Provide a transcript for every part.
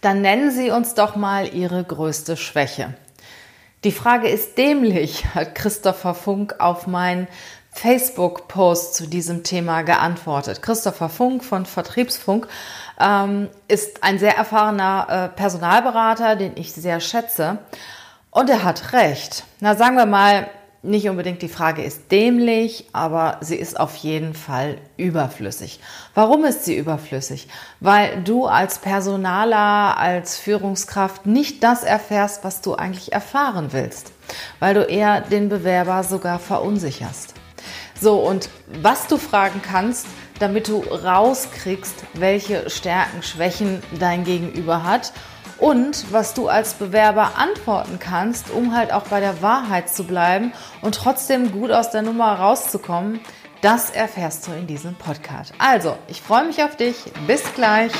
Dann nennen Sie uns doch mal Ihre größte Schwäche. Die Frage ist dämlich, hat Christopher Funk auf meinen Facebook-Post zu diesem Thema geantwortet. Christopher Funk von Vertriebsfunk ähm, ist ein sehr erfahrener äh, Personalberater, den ich sehr schätze. Und er hat recht. Na, sagen wir mal, nicht unbedingt die Frage ist dämlich, aber sie ist auf jeden Fall überflüssig. Warum ist sie überflüssig? Weil du als Personaler, als Führungskraft nicht das erfährst, was du eigentlich erfahren willst. Weil du eher den Bewerber sogar verunsicherst. So, und was du fragen kannst, damit du rauskriegst, welche Stärken, Schwächen dein Gegenüber hat und was du als Bewerber antworten kannst, um halt auch bei der Wahrheit zu bleiben und trotzdem gut aus der Nummer rauszukommen, das erfährst du in diesem Podcast. Also, ich freue mich auf dich. Bis gleich.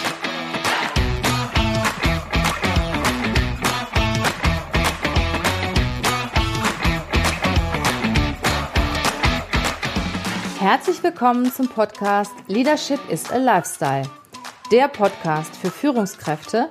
Herzlich willkommen zum Podcast Leadership is a Lifestyle. Der Podcast für Führungskräfte,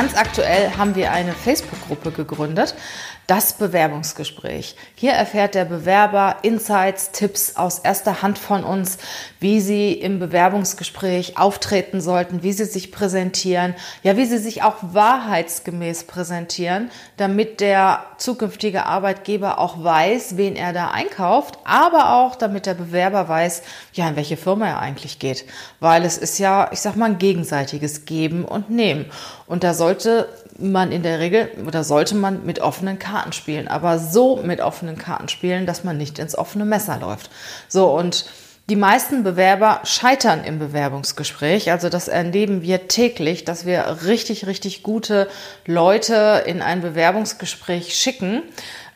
Ganz aktuell haben wir eine Facebook-Gruppe gegründet, das Bewerbungsgespräch. Hier erfährt der Bewerber Insights, Tipps aus erster Hand von uns, wie sie im Bewerbungsgespräch auftreten sollten, wie sie sich präsentieren, ja, wie sie sich auch wahrheitsgemäß präsentieren, damit der zukünftige Arbeitgeber auch weiß, wen er da einkauft, aber auch damit der Bewerber weiß, ja, in welche Firma er eigentlich geht. Weil es ist ja, ich sag mal, ein gegenseitiges Geben und Nehmen. Und da sollte man in der Regel oder sollte man mit offenen Karten spielen, aber so mit offenen Karten spielen, dass man nicht ins offene Messer läuft. So und die meisten Bewerber scheitern im Bewerbungsgespräch. Also das erleben wir täglich, dass wir richtig, richtig gute Leute in ein Bewerbungsgespräch schicken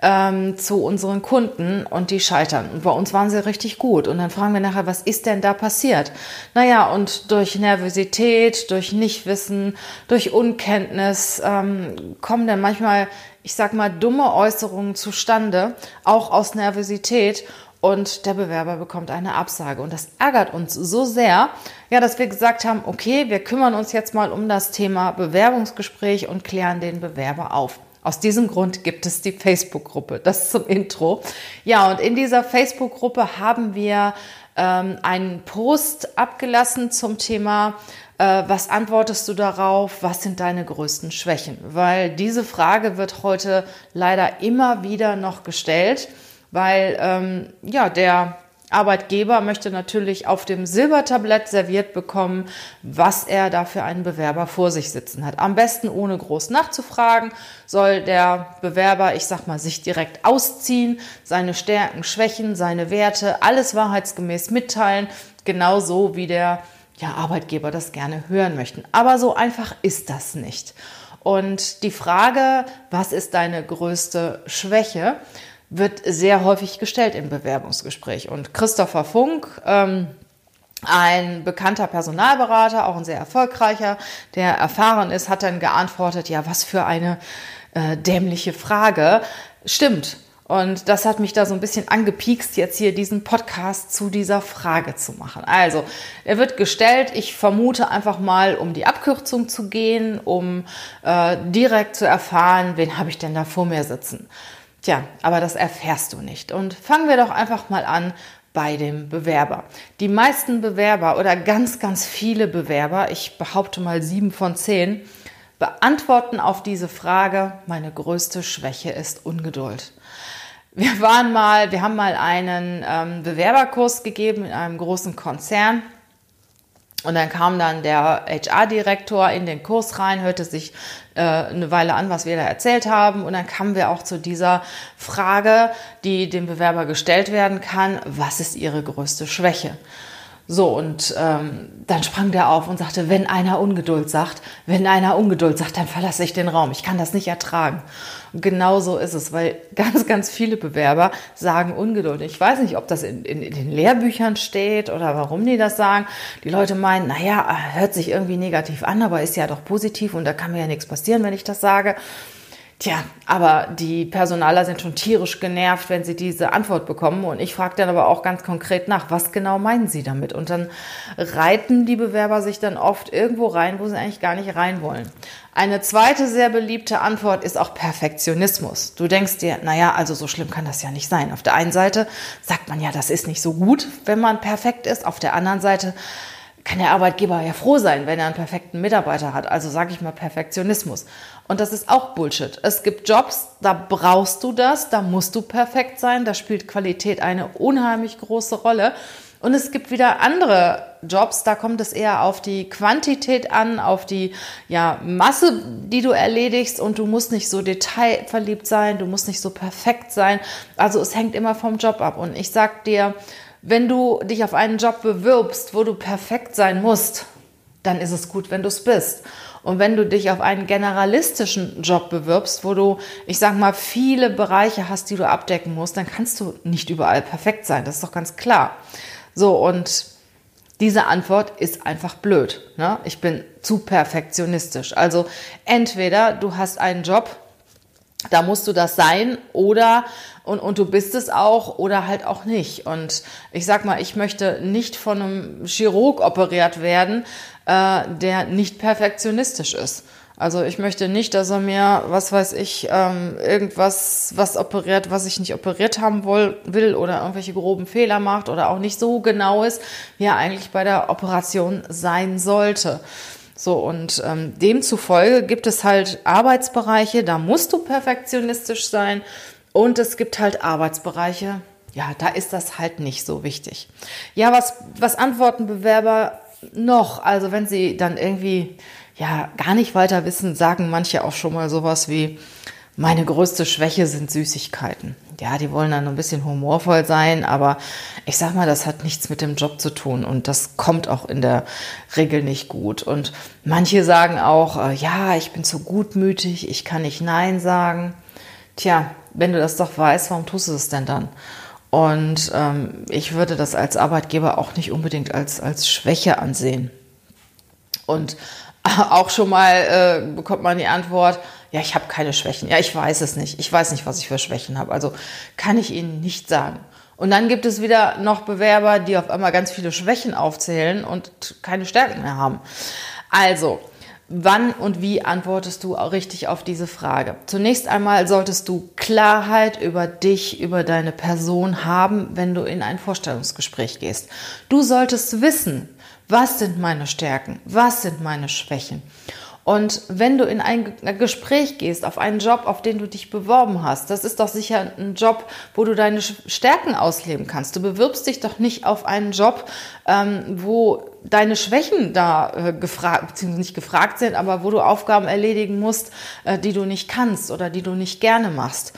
ähm, zu unseren Kunden und die scheitern. Und bei uns waren sie richtig gut. Und dann fragen wir nachher, was ist denn da passiert? Naja, und durch Nervosität, durch Nichtwissen, durch Unkenntnis ähm, kommen dann manchmal, ich sag mal, dumme Äußerungen zustande, auch aus Nervosität und der Bewerber bekommt eine Absage. Und das ärgert uns so sehr, ja, dass wir gesagt haben, okay, wir kümmern uns jetzt mal um das Thema Bewerbungsgespräch und klären den Bewerber auf. Aus diesem Grund gibt es die Facebook-Gruppe. Das zum Intro. Ja, und in dieser Facebook-Gruppe haben wir ähm, einen Post abgelassen zum Thema äh, was antwortest du darauf? Was sind deine größten Schwächen? Weil diese Frage wird heute leider immer wieder noch gestellt weil ähm, ja der Arbeitgeber möchte natürlich auf dem Silbertablett serviert bekommen, was er da für einen Bewerber vor sich sitzen hat. Am besten ohne groß nachzufragen, soll der Bewerber, ich sag mal, sich direkt ausziehen, seine Stärken, Schwächen, seine Werte, alles wahrheitsgemäß mitteilen, genauso wie der ja, Arbeitgeber das gerne hören möchten. Aber so einfach ist das nicht. Und die Frage, was ist deine größte Schwäche? Wird sehr häufig gestellt im Bewerbungsgespräch. Und Christopher Funk, ähm, ein bekannter Personalberater, auch ein sehr erfolgreicher, der erfahren ist, hat dann geantwortet, ja, was für eine äh, dämliche Frage. Stimmt. Und das hat mich da so ein bisschen angepiekst, jetzt hier diesen Podcast zu dieser Frage zu machen. Also, er wird gestellt, ich vermute einfach mal, um die Abkürzung zu gehen, um äh, direkt zu erfahren, wen habe ich denn da vor mir sitzen. Tja, aber das erfährst du nicht. Und fangen wir doch einfach mal an bei dem Bewerber. Die meisten Bewerber oder ganz, ganz viele Bewerber, ich behaupte mal sieben von zehn, beantworten auf diese Frage, meine größte Schwäche ist Ungeduld. Wir waren mal, wir haben mal einen ähm, Bewerberkurs gegeben in einem großen Konzern und dann kam dann der HR-Direktor in den Kurs rein, hörte sich äh, eine Weile an, was wir da erzählt haben. Und dann kamen wir auch zu dieser Frage, die dem Bewerber gestellt werden kann, was ist Ihre größte Schwäche? So, und ähm, dann sprang der auf und sagte, wenn einer Ungeduld sagt, wenn einer Ungeduld sagt, dann verlasse ich den Raum. Ich kann das nicht ertragen. Und genau so ist es, weil ganz, ganz viele Bewerber sagen Ungeduld. Ich weiß nicht, ob das in, in, in den Lehrbüchern steht oder warum die das sagen. Die Leute meinen, naja, hört sich irgendwie negativ an, aber ist ja doch positiv und da kann mir ja nichts passieren, wenn ich das sage. Tja, aber die Personaler sind schon tierisch genervt, wenn sie diese Antwort bekommen. Und ich frage dann aber auch ganz konkret nach, was genau meinen sie damit? Und dann reiten die Bewerber sich dann oft irgendwo rein, wo sie eigentlich gar nicht rein wollen. Eine zweite sehr beliebte Antwort ist auch Perfektionismus. Du denkst dir, naja, also so schlimm kann das ja nicht sein. Auf der einen Seite sagt man ja, das ist nicht so gut, wenn man perfekt ist. Auf der anderen Seite kann der Arbeitgeber ja froh sein, wenn er einen perfekten Mitarbeiter hat. Also sage ich mal Perfektionismus. Und das ist auch Bullshit. Es gibt Jobs, da brauchst du das, da musst du perfekt sein, da spielt Qualität eine unheimlich große Rolle. Und es gibt wieder andere Jobs, da kommt es eher auf die Quantität an, auf die ja, Masse, die du erledigst und du musst nicht so detailverliebt sein, du musst nicht so perfekt sein. Also es hängt immer vom Job ab. Und ich sag dir, wenn du dich auf einen Job bewirbst, wo du perfekt sein musst, dann ist es gut, wenn du es bist. Und wenn du dich auf einen generalistischen Job bewirbst, wo du, ich sag mal, viele Bereiche hast, die du abdecken musst, dann kannst du nicht überall perfekt sein. Das ist doch ganz klar. So, und diese Antwort ist einfach blöd. Ne? Ich bin zu perfektionistisch. Also entweder du hast einen Job, da musst du das sein oder und, und du bist es auch oder halt auch nicht. Und ich sag mal, ich möchte nicht von einem Chirurg operiert werden, äh, der nicht perfektionistisch ist. Also ich möchte nicht, dass er mir, was weiß ich, ähm, irgendwas, was operiert, was ich nicht operiert haben will, will oder irgendwelche groben Fehler macht oder auch nicht so genau ist, wie er eigentlich bei der Operation sein sollte. So, und ähm, demzufolge gibt es halt Arbeitsbereiche, da musst du perfektionistisch sein. Und es gibt halt Arbeitsbereiche, ja, da ist das halt nicht so wichtig. Ja, was, was antworten Bewerber noch? Also wenn sie dann irgendwie ja gar nicht weiter wissen, sagen manche auch schon mal sowas wie, meine größte Schwäche sind Süßigkeiten. Ja, die wollen dann ein bisschen humorvoll sein, aber ich sag mal, das hat nichts mit dem Job zu tun und das kommt auch in der Regel nicht gut. Und manche sagen auch, äh, ja, ich bin zu gutmütig, ich kann nicht Nein sagen. Tja, wenn du das doch weißt, warum tust du es denn dann? Und ähm, ich würde das als Arbeitgeber auch nicht unbedingt als, als Schwäche ansehen. Und auch schon mal äh, bekommt man die Antwort, ja, ich habe keine Schwächen. Ja, ich weiß es nicht. Ich weiß nicht, was ich für Schwächen habe. Also kann ich Ihnen nicht sagen. Und dann gibt es wieder noch Bewerber, die auf einmal ganz viele Schwächen aufzählen und keine Stärken mehr haben. Also, wann und wie antwortest du richtig auf diese Frage? Zunächst einmal solltest du Klarheit über dich, über deine Person haben, wenn du in ein Vorstellungsgespräch gehst. Du solltest wissen, was sind meine Stärken, was sind meine Schwächen. Und wenn du in ein Gespräch gehst, auf einen Job, auf den du dich beworben hast, das ist doch sicher ein Job, wo du deine Stärken ausleben kannst. Du bewirbst dich doch nicht auf einen Job, ähm, wo deine Schwächen da äh, gefragt, beziehungsweise nicht gefragt sind, aber wo du Aufgaben erledigen musst, äh, die du nicht kannst oder die du nicht gerne machst.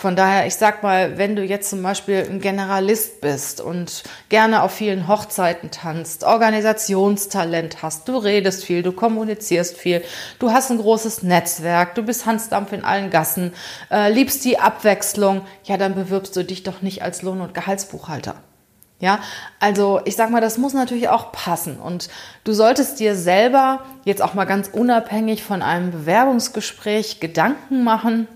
Von daher, ich sag mal, wenn du jetzt zum Beispiel ein Generalist bist und gerne auf vielen Hochzeiten tanzt, Organisationstalent hast, du redest viel, du kommunizierst viel, du hast ein großes Netzwerk, du bist Hansdampf in allen Gassen, äh, liebst die Abwechslung, ja, dann bewirbst du dich doch nicht als Lohn- und Gehaltsbuchhalter. Ja, also ich sag mal, das muss natürlich auch passen und du solltest dir selber jetzt auch mal ganz unabhängig von einem Bewerbungsgespräch Gedanken machen,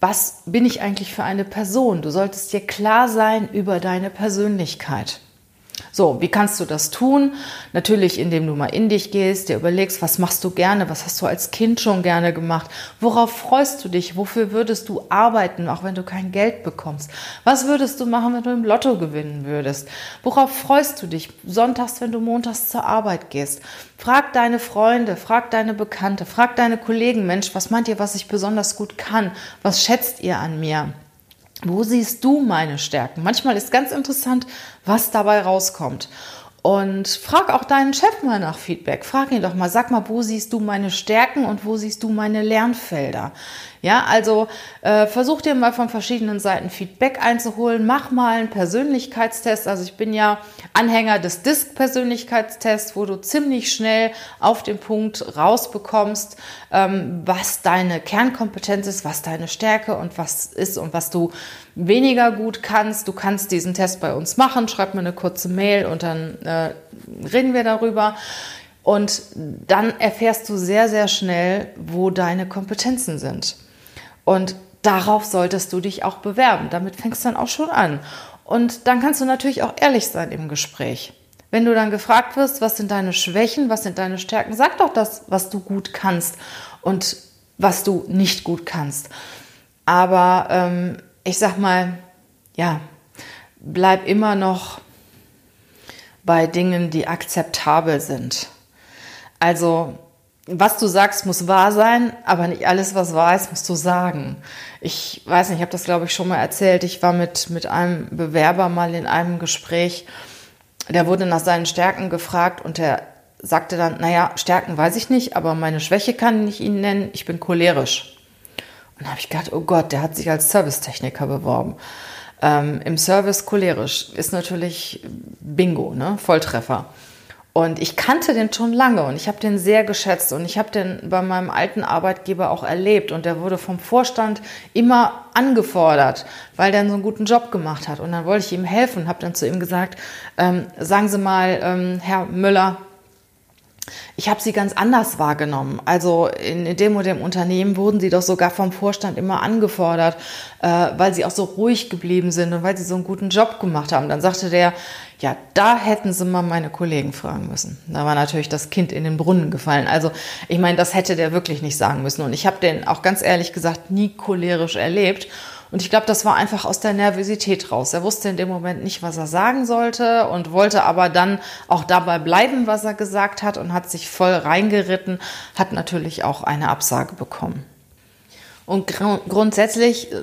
was bin ich eigentlich für eine Person? Du solltest dir klar sein über deine Persönlichkeit. So, wie kannst du das tun? Natürlich, indem du mal in dich gehst, dir überlegst, was machst du gerne, was hast du als Kind schon gerne gemacht, worauf freust du dich, wofür würdest du arbeiten, auch wenn du kein Geld bekommst? Was würdest du machen, wenn du im Lotto gewinnen würdest? Worauf freust du dich sonntags, wenn du montags zur Arbeit gehst? Frag deine Freunde, frag deine Bekannte, frag deine Kollegen, Mensch, was meint ihr, was ich besonders gut kann? Was schätzt ihr an mir? Wo siehst du meine Stärken? Manchmal ist ganz interessant, was dabei rauskommt. Und frag auch deinen Chef mal nach Feedback. Frag ihn doch mal, sag mal, wo siehst du meine Stärken und wo siehst du meine Lernfelder? Ja, also äh, versuch dir mal von verschiedenen Seiten Feedback einzuholen. Mach mal einen Persönlichkeitstest. Also ich bin ja Anhänger des DISC-Persönlichkeitstests, wo du ziemlich schnell auf den Punkt rausbekommst, ähm, was deine Kernkompetenz ist, was deine Stärke und was ist und was du weniger gut kannst. Du kannst diesen Test bei uns machen. Schreib mir eine kurze Mail und dann äh, reden wir darüber. Und dann erfährst du sehr, sehr schnell, wo deine Kompetenzen sind. Und darauf solltest du dich auch bewerben. Damit fängst du dann auch schon an. Und dann kannst du natürlich auch ehrlich sein im Gespräch. Wenn du dann gefragt wirst, was sind deine Schwächen, was sind deine Stärken, sag doch das, was du gut kannst und was du nicht gut kannst. Aber ähm, ich sag mal, ja, bleib immer noch bei Dingen, die akzeptabel sind. Also was du sagst, muss wahr sein, aber nicht alles, was wahr ist, musst du sagen. Ich weiß nicht, ich habe das, glaube ich, schon mal erzählt. Ich war mit, mit einem Bewerber mal in einem Gespräch, der wurde nach seinen Stärken gefragt und der sagte dann, naja, Stärken weiß ich nicht, aber meine Schwäche kann ich Ihnen nennen, ich bin cholerisch. Und da habe ich gedacht, oh Gott, der hat sich als Servicetechniker beworben. Ähm, Im Service cholerisch ist natürlich Bingo, ne? Volltreffer. Und ich kannte den schon lange und ich habe den sehr geschätzt und ich habe den bei meinem alten Arbeitgeber auch erlebt und der wurde vom Vorstand immer angefordert, weil der so einen guten Job gemacht hat. Und dann wollte ich ihm helfen und habe dann zu ihm gesagt, ähm, sagen Sie mal, ähm, Herr Müller, ich habe sie ganz anders wahrgenommen. Also in dem und dem Unternehmen wurden sie doch sogar vom Vorstand immer angefordert, äh, weil sie auch so ruhig geblieben sind und weil sie so einen guten Job gemacht haben. Dann sagte der, ja, da hätten sie mal meine Kollegen fragen müssen. Da war natürlich das Kind in den Brunnen gefallen. Also ich meine, das hätte der wirklich nicht sagen müssen. Und ich habe den auch ganz ehrlich gesagt nie cholerisch erlebt. Und ich glaube, das war einfach aus der Nervosität raus. Er wusste in dem Moment nicht, was er sagen sollte und wollte aber dann auch dabei bleiben, was er gesagt hat und hat sich voll reingeritten, hat natürlich auch eine Absage bekommen. Und gr grundsätzlich äh,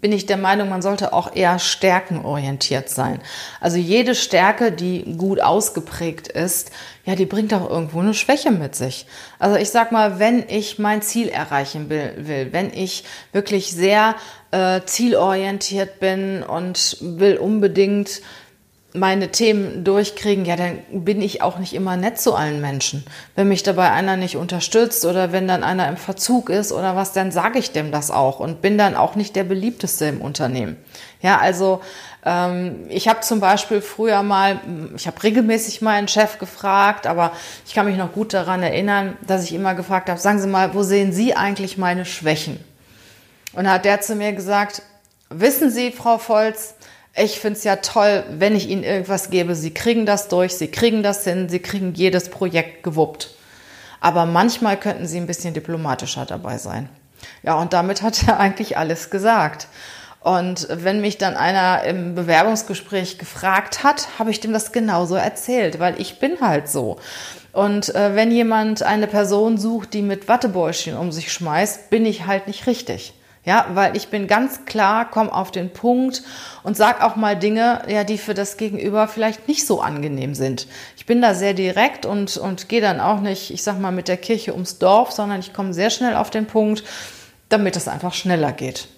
bin ich der Meinung, man sollte auch eher stärkenorientiert sein. Also jede Stärke, die gut ausgeprägt ist, ja, die bringt auch irgendwo eine Schwäche mit sich. Also ich sag mal, wenn ich mein Ziel erreichen will, will wenn ich wirklich sehr äh, zielorientiert bin und will unbedingt meine Themen durchkriegen, ja, dann bin ich auch nicht immer nett zu allen Menschen. Wenn mich dabei einer nicht unterstützt oder wenn dann einer im Verzug ist oder was, dann sage ich dem das auch und bin dann auch nicht der beliebteste im Unternehmen. Ja, also ähm, ich habe zum Beispiel früher mal, ich habe regelmäßig mal einen Chef gefragt, aber ich kann mich noch gut daran erinnern, dass ich immer gefragt habe, sagen Sie mal, wo sehen Sie eigentlich meine Schwächen? Und hat der zu mir gesagt, wissen Sie, Frau Volz, ich finde es ja toll, wenn ich Ihnen irgendwas gebe. Sie kriegen das durch, Sie kriegen das hin, Sie kriegen jedes Projekt gewuppt. Aber manchmal könnten Sie ein bisschen diplomatischer dabei sein. Ja, und damit hat er eigentlich alles gesagt. Und wenn mich dann einer im Bewerbungsgespräch gefragt hat, habe ich dem das genauso erzählt, weil ich bin halt so. Und äh, wenn jemand eine Person sucht, die mit Wattebäuschen um sich schmeißt, bin ich halt nicht richtig. Ja, weil ich bin ganz klar, komm auf den Punkt und sag auch mal Dinge, ja, die für das Gegenüber vielleicht nicht so angenehm sind. Ich bin da sehr direkt und, und gehe dann auch nicht, ich sag mal, mit der Kirche ums Dorf, sondern ich komme sehr schnell auf den Punkt, damit es einfach schneller geht.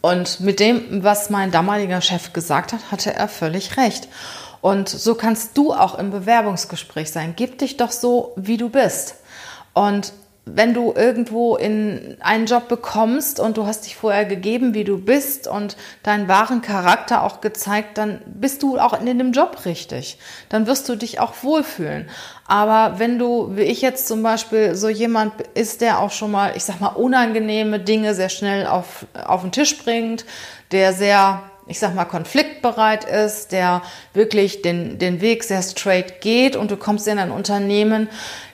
Und mit dem, was mein damaliger Chef gesagt hat, hatte er völlig recht. Und so kannst du auch im Bewerbungsgespräch sein. Gib dich doch so, wie du bist. Und wenn du irgendwo in einen Job bekommst und du hast dich vorher gegeben, wie du bist und deinen wahren Charakter auch gezeigt, dann bist du auch in dem Job richtig. Dann wirst du dich auch wohlfühlen. Aber wenn du, wie ich jetzt zum Beispiel, so jemand ist, der auch schon mal, ich sag mal, unangenehme Dinge sehr schnell auf, auf den Tisch bringt, der sehr ich sag mal, konfliktbereit ist, der wirklich den, den Weg sehr straight geht und du kommst in ein Unternehmen,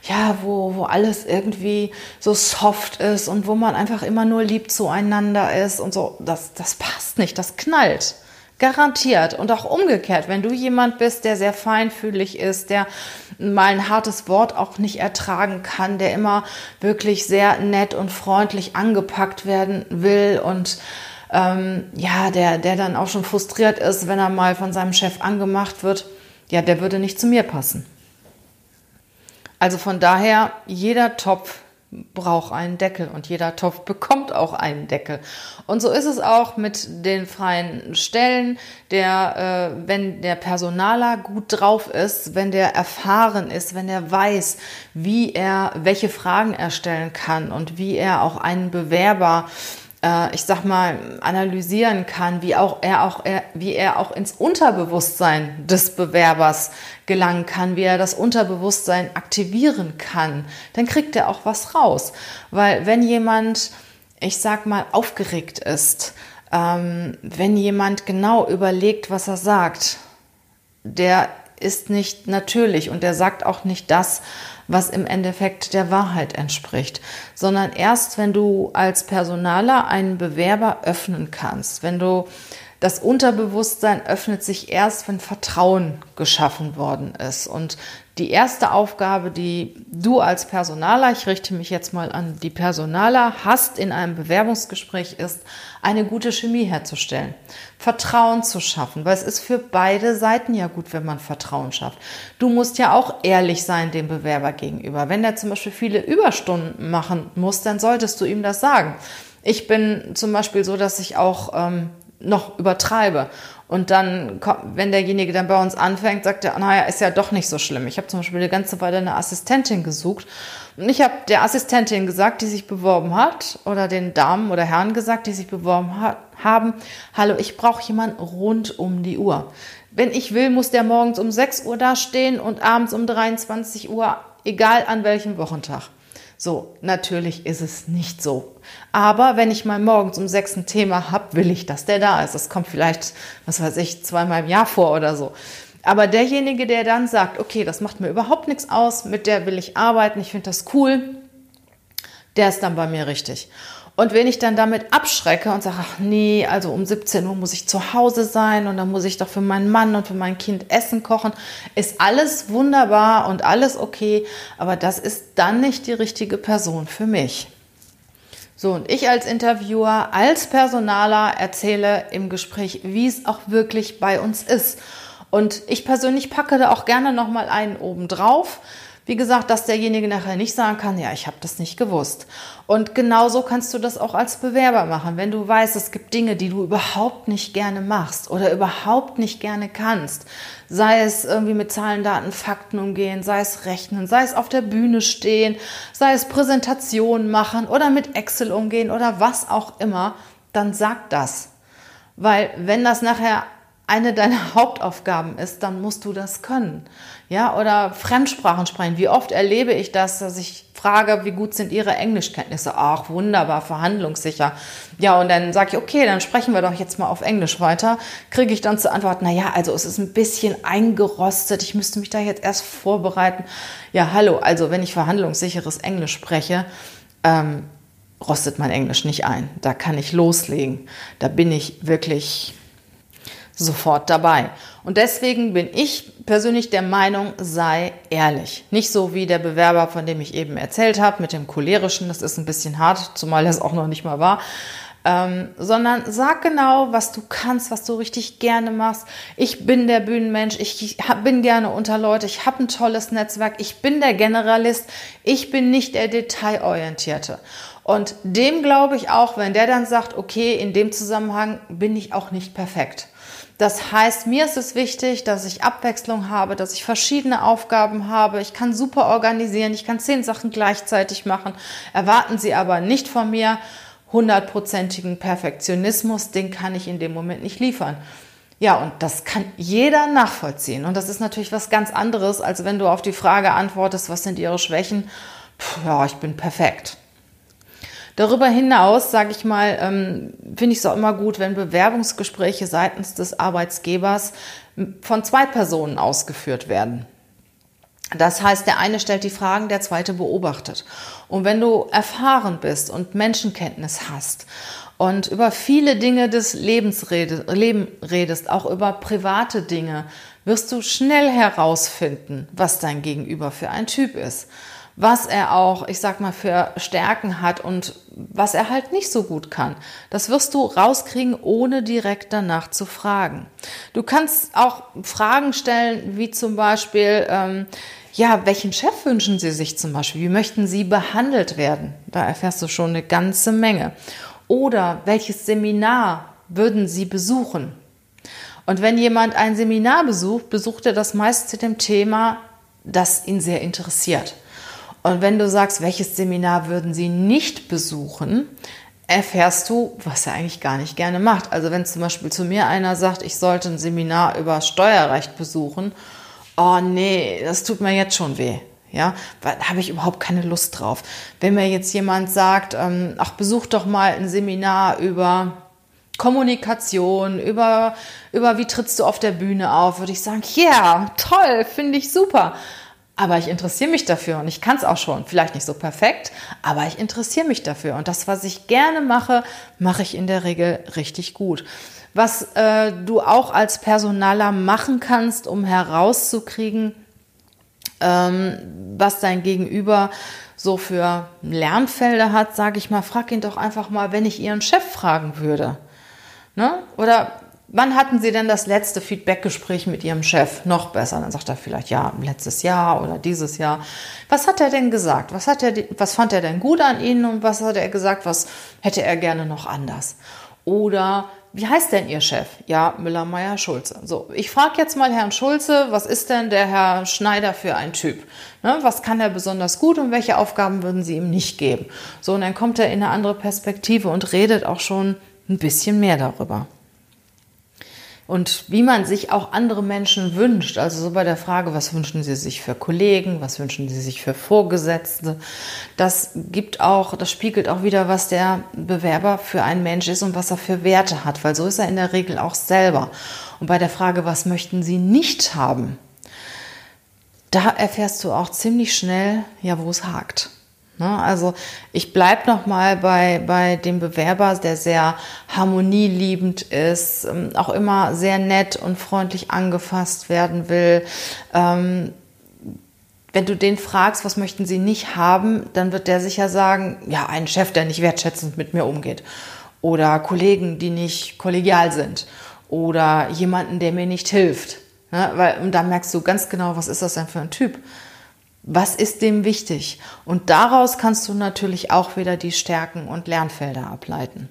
ja, wo, wo alles irgendwie so soft ist und wo man einfach immer nur lieb zueinander ist und so. Das, das passt nicht, das knallt. Garantiert. Und auch umgekehrt, wenn du jemand bist, der sehr feinfühlig ist, der mal ein hartes Wort auch nicht ertragen kann, der immer wirklich sehr nett und freundlich angepackt werden will und ähm, ja, der, der dann auch schon frustriert ist, wenn er mal von seinem Chef angemacht wird, ja, der würde nicht zu mir passen. Also von daher, jeder Topf braucht einen Deckel und jeder Topf bekommt auch einen Deckel. Und so ist es auch mit den freien Stellen, der, äh, wenn der Personaler gut drauf ist, wenn der erfahren ist, wenn er weiß, wie er, welche Fragen er stellen kann und wie er auch einen Bewerber äh, ich sag mal, analysieren kann, wie auch er auch er, wie er auch ins Unterbewusstsein des Bewerbers gelangen kann, wie er das Unterbewusstsein aktivieren kann, dann kriegt er auch was raus. Weil wenn jemand, ich sag mal, aufgeregt ist, ähm, wenn jemand genau überlegt, was er sagt, der ist nicht natürlich und der sagt auch nicht das, was im Endeffekt der Wahrheit entspricht, sondern erst, wenn du als Personaler einen Bewerber öffnen kannst, wenn du das Unterbewusstsein öffnet sich erst, wenn Vertrauen geschaffen worden ist. Und die erste Aufgabe, die du als Personaler, ich richte mich jetzt mal an die Personaler, hast in einem Bewerbungsgespräch, ist, eine gute Chemie herzustellen, Vertrauen zu schaffen, weil es ist für beide Seiten ja gut, wenn man Vertrauen schafft. Du musst ja auch ehrlich sein dem Bewerber gegenüber. Wenn der zum Beispiel viele Überstunden machen muss, dann solltest du ihm das sagen. Ich bin zum Beispiel so, dass ich auch ähm, noch übertreibe. Und dann, wenn derjenige dann bei uns anfängt, sagt er, naja, ist ja doch nicht so schlimm. Ich habe zum Beispiel eine ganze Weile eine Assistentin gesucht. Und ich habe der Assistentin gesagt, die sich beworben hat, oder den Damen oder Herren gesagt, die sich beworben hat, haben, hallo, ich brauche jemanden rund um die Uhr. Wenn ich will, muss der morgens um 6 Uhr da stehen und abends um 23 Uhr, egal an welchem Wochentag. So, natürlich ist es nicht so. Aber wenn ich mal morgens um sechs ein Thema habe, will ich, dass der da ist. Das kommt vielleicht, was weiß ich, zweimal im Jahr vor oder so. Aber derjenige, der dann sagt, okay, das macht mir überhaupt nichts aus, mit der will ich arbeiten, ich finde das cool, der ist dann bei mir richtig. Und wenn ich dann damit abschrecke und sage, ach nee, also um 17 Uhr muss ich zu Hause sein und dann muss ich doch für meinen Mann und für mein Kind Essen kochen, ist alles wunderbar und alles okay, aber das ist dann nicht die richtige Person für mich. So, und ich als Interviewer, als Personaler erzähle im Gespräch, wie es auch wirklich bei uns ist. Und ich persönlich packe da auch gerne nochmal einen oben drauf, wie gesagt, dass derjenige nachher nicht sagen kann, ja, ich habe das nicht gewusst. Und genauso kannst du das auch als Bewerber machen. Wenn du weißt, es gibt Dinge, die du überhaupt nicht gerne machst oder überhaupt nicht gerne kannst, sei es irgendwie mit Zahlen, Daten, Fakten umgehen, sei es rechnen, sei es auf der Bühne stehen, sei es Präsentationen machen oder mit Excel umgehen oder was auch immer, dann sag das. Weil wenn das nachher eine deiner Hauptaufgaben ist, dann musst du das können. Ja, oder Fremdsprachen sprechen. Wie oft erlebe ich das, dass ich frage, wie gut sind Ihre Englischkenntnisse? Ach, wunderbar, verhandlungssicher. Ja, und dann sage ich, okay, dann sprechen wir doch jetzt mal auf Englisch weiter. Kriege ich dann zur Antwort, na ja, also es ist ein bisschen eingerostet. Ich müsste mich da jetzt erst vorbereiten. Ja, hallo, also wenn ich verhandlungssicheres Englisch spreche, ähm, rostet mein Englisch nicht ein. Da kann ich loslegen. Da bin ich wirklich sofort dabei. Und deswegen bin ich persönlich der Meinung, sei ehrlich. Nicht so wie der Bewerber, von dem ich eben erzählt habe, mit dem cholerischen, das ist ein bisschen hart, zumal das auch noch nicht mal war. Ähm, sondern sag genau, was du kannst, was du richtig gerne machst. Ich bin der Bühnenmensch, ich bin gerne unter Leute, ich habe ein tolles Netzwerk, ich bin der Generalist, ich bin nicht der Detailorientierte. Und dem glaube ich auch, wenn der dann sagt, okay, in dem Zusammenhang bin ich auch nicht perfekt. Das heißt, mir ist es wichtig, dass ich Abwechslung habe, dass ich verschiedene Aufgaben habe. Ich kann super organisieren, ich kann zehn Sachen gleichzeitig machen. Erwarten Sie aber nicht von mir hundertprozentigen Perfektionismus, den kann ich in dem Moment nicht liefern. Ja, und das kann jeder nachvollziehen. Und das ist natürlich was ganz anderes, als wenn du auf die Frage antwortest, was sind Ihre Schwächen? Puh, ja, ich bin perfekt. Darüber hinaus, sage ich mal, ähm, finde ich es auch immer gut, wenn Bewerbungsgespräche seitens des Arbeitsgebers von zwei Personen ausgeführt werden. Das heißt, der eine stellt die Fragen, der zweite beobachtet. Und wenn du erfahren bist und Menschenkenntnis hast und über viele Dinge des Lebens redest, auch über private Dinge, wirst du schnell herausfinden, was dein Gegenüber für ein Typ ist was er auch, ich sag mal, für Stärken hat und was er halt nicht so gut kann. Das wirst du rauskriegen, ohne direkt danach zu fragen. Du kannst auch Fragen stellen, wie zum Beispiel, ähm, ja, welchen Chef wünschen Sie sich zum Beispiel? Wie möchten Sie behandelt werden? Da erfährst du schon eine ganze Menge. Oder welches Seminar würden Sie besuchen? Und wenn jemand ein Seminar besucht, besucht er das meist zu dem Thema, das ihn sehr interessiert. Und wenn du sagst, welches Seminar würden Sie nicht besuchen, erfährst du, was er eigentlich gar nicht gerne macht. Also wenn zum Beispiel zu mir einer sagt, ich sollte ein Seminar über Steuerrecht besuchen, oh nee, das tut mir jetzt schon weh. Ja, da habe ich überhaupt keine Lust drauf. Wenn mir jetzt jemand sagt, ähm, ach, besuch doch mal ein Seminar über Kommunikation, über, über wie trittst du auf der Bühne auf, würde ich sagen, ja, yeah, toll, finde ich super aber ich interessiere mich dafür und ich kann es auch schon. Vielleicht nicht so perfekt, aber ich interessiere mich dafür. Und das, was ich gerne mache, mache ich in der Regel richtig gut. Was äh, du auch als Personaler machen kannst, um herauszukriegen, ähm, was dein Gegenüber so für Lernfelder hat, sage ich mal, frag ihn doch einfach mal, wenn ich Ihren Chef fragen würde. Ne? Oder Wann hatten Sie denn das letzte Feedbackgespräch mit Ihrem Chef? Noch besser. Dann sagt er vielleicht, ja, letztes Jahr oder dieses Jahr. Was hat er denn gesagt? Was, hat er, was fand er denn gut an Ihnen und was hat er gesagt, was hätte er gerne noch anders? Oder wie heißt denn Ihr Chef? Ja, Müller-Meyer-Schulze. So, ich frage jetzt mal Herrn Schulze, was ist denn der Herr Schneider für ein Typ? Ne, was kann er besonders gut und welche Aufgaben würden Sie ihm nicht geben? So, und dann kommt er in eine andere Perspektive und redet auch schon ein bisschen mehr darüber und wie man sich auch andere Menschen wünscht. Also so bei der Frage, was wünschen Sie sich für Kollegen, was wünschen Sie sich für Vorgesetzte. Das gibt auch, das spiegelt auch wieder, was der Bewerber für ein Mensch ist und was er für Werte hat, weil so ist er in der Regel auch selber. Und bei der Frage, was möchten Sie nicht haben, da erfährst du auch ziemlich schnell, ja, wo es hakt. Ne? Also ich bleibe nochmal bei, bei dem Bewerber, der sehr harmonieliebend ist, ähm, auch immer sehr nett und freundlich angefasst werden will. Ähm, wenn du den fragst, was möchten sie nicht haben, dann wird der sicher sagen, ja, ein Chef, der nicht wertschätzend mit mir umgeht. Oder Kollegen, die nicht kollegial sind. Oder jemanden, der mir nicht hilft. Ne? Weil, und da merkst du ganz genau, was ist das denn für ein Typ. Was ist dem wichtig? Und daraus kannst du natürlich auch wieder die Stärken und Lernfelder ableiten.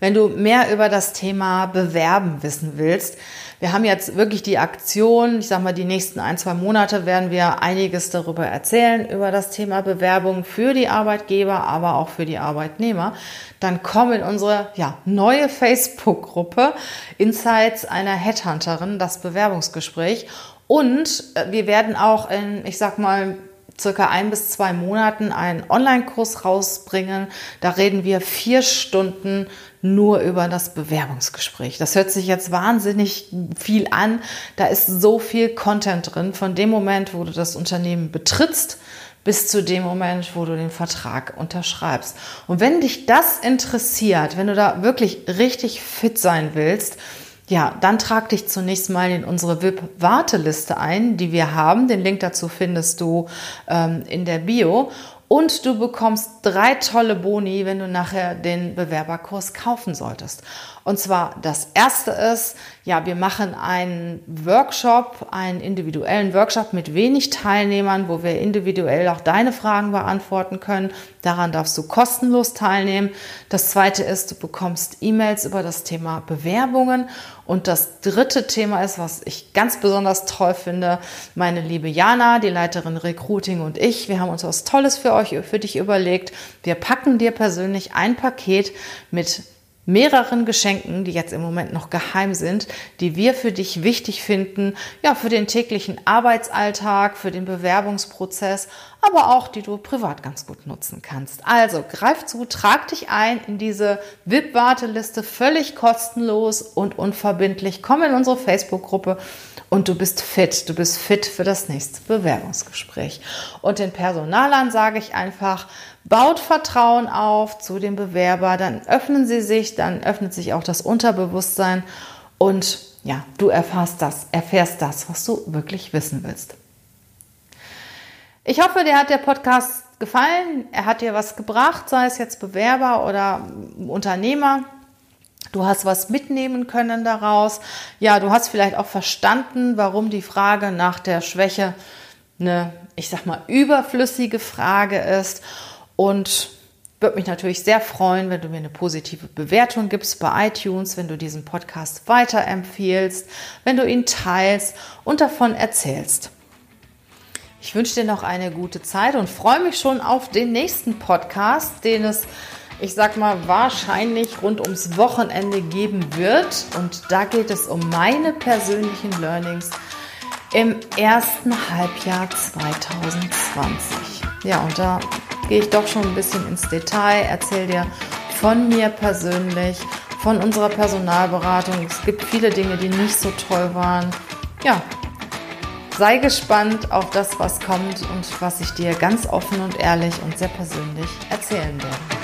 Wenn du mehr über das Thema Bewerben wissen willst, wir haben jetzt wirklich die Aktion, ich sage mal, die nächsten ein, zwei Monate werden wir einiges darüber erzählen, über das Thema Bewerbung für die Arbeitgeber, aber auch für die Arbeitnehmer. Dann komm in unsere ja, neue Facebook-Gruppe Insights einer Headhunterin, das Bewerbungsgespräch. Und äh, wir werden auch in, ich sag mal, circa ein bis zwei Monaten einen Online-Kurs rausbringen. Da reden wir vier Stunden nur über das Bewerbungsgespräch. Das hört sich jetzt wahnsinnig viel an. Da ist so viel Content drin von dem Moment, wo du das Unternehmen betrittst, bis zu dem Moment, wo du den Vertrag unterschreibst. Und wenn dich das interessiert, wenn du da wirklich richtig fit sein willst, ja, dann trag dich zunächst mal in unsere VIP-Warteliste ein, die wir haben. Den Link dazu findest du ähm, in der Bio. Und du bekommst drei tolle Boni, wenn du nachher den Bewerberkurs kaufen solltest. Und zwar das erste ist, ja, wir machen einen Workshop, einen individuellen Workshop mit wenig Teilnehmern, wo wir individuell auch deine Fragen beantworten können. Daran darfst du kostenlos teilnehmen. Das zweite ist, du bekommst E-Mails über das Thema Bewerbungen. Und das dritte Thema ist, was ich ganz besonders toll finde, meine liebe Jana, die Leiterin Recruiting und ich, wir haben uns was Tolles für euch, für dich überlegt. Wir packen dir persönlich ein Paket mit mehreren Geschenken, die jetzt im Moment noch geheim sind, die wir für dich wichtig finden, ja, für den täglichen Arbeitsalltag, für den Bewerbungsprozess, aber auch die du privat ganz gut nutzen kannst. Also greif zu, trag dich ein in diese VIP-Warteliste, völlig kostenlos und unverbindlich. Komm in unsere Facebook-Gruppe und du bist fit. Du bist fit für das nächste Bewerbungsgespräch. Und den Personalern sage ich einfach, baut Vertrauen auf zu dem Bewerber, dann öffnen sie sich, dann öffnet sich auch das Unterbewusstsein und ja, du erfährst das, erfährst das, was du wirklich wissen willst. Ich hoffe, dir hat der Podcast gefallen. Er hat dir was gebracht, sei es jetzt Bewerber oder Unternehmer. Du hast was mitnehmen können daraus. Ja, du hast vielleicht auch verstanden, warum die Frage nach der Schwäche eine, ich sag mal, überflüssige Frage ist. Und würde mich natürlich sehr freuen, wenn du mir eine positive Bewertung gibst bei iTunes, wenn du diesen Podcast weiterempfiehlst, wenn du ihn teilst und davon erzählst. Ich wünsche dir noch eine gute Zeit und freue mich schon auf den nächsten Podcast, den es, ich sag mal, wahrscheinlich rund ums Wochenende geben wird. Und da geht es um meine persönlichen Learnings im ersten Halbjahr 2020. Ja, und da gehe ich doch schon ein bisschen ins Detail, erzähle dir von mir persönlich, von unserer Personalberatung. Es gibt viele Dinge, die nicht so toll waren. Ja, sei gespannt auf das, was kommt und was ich dir ganz offen und ehrlich und sehr persönlich erzählen werde.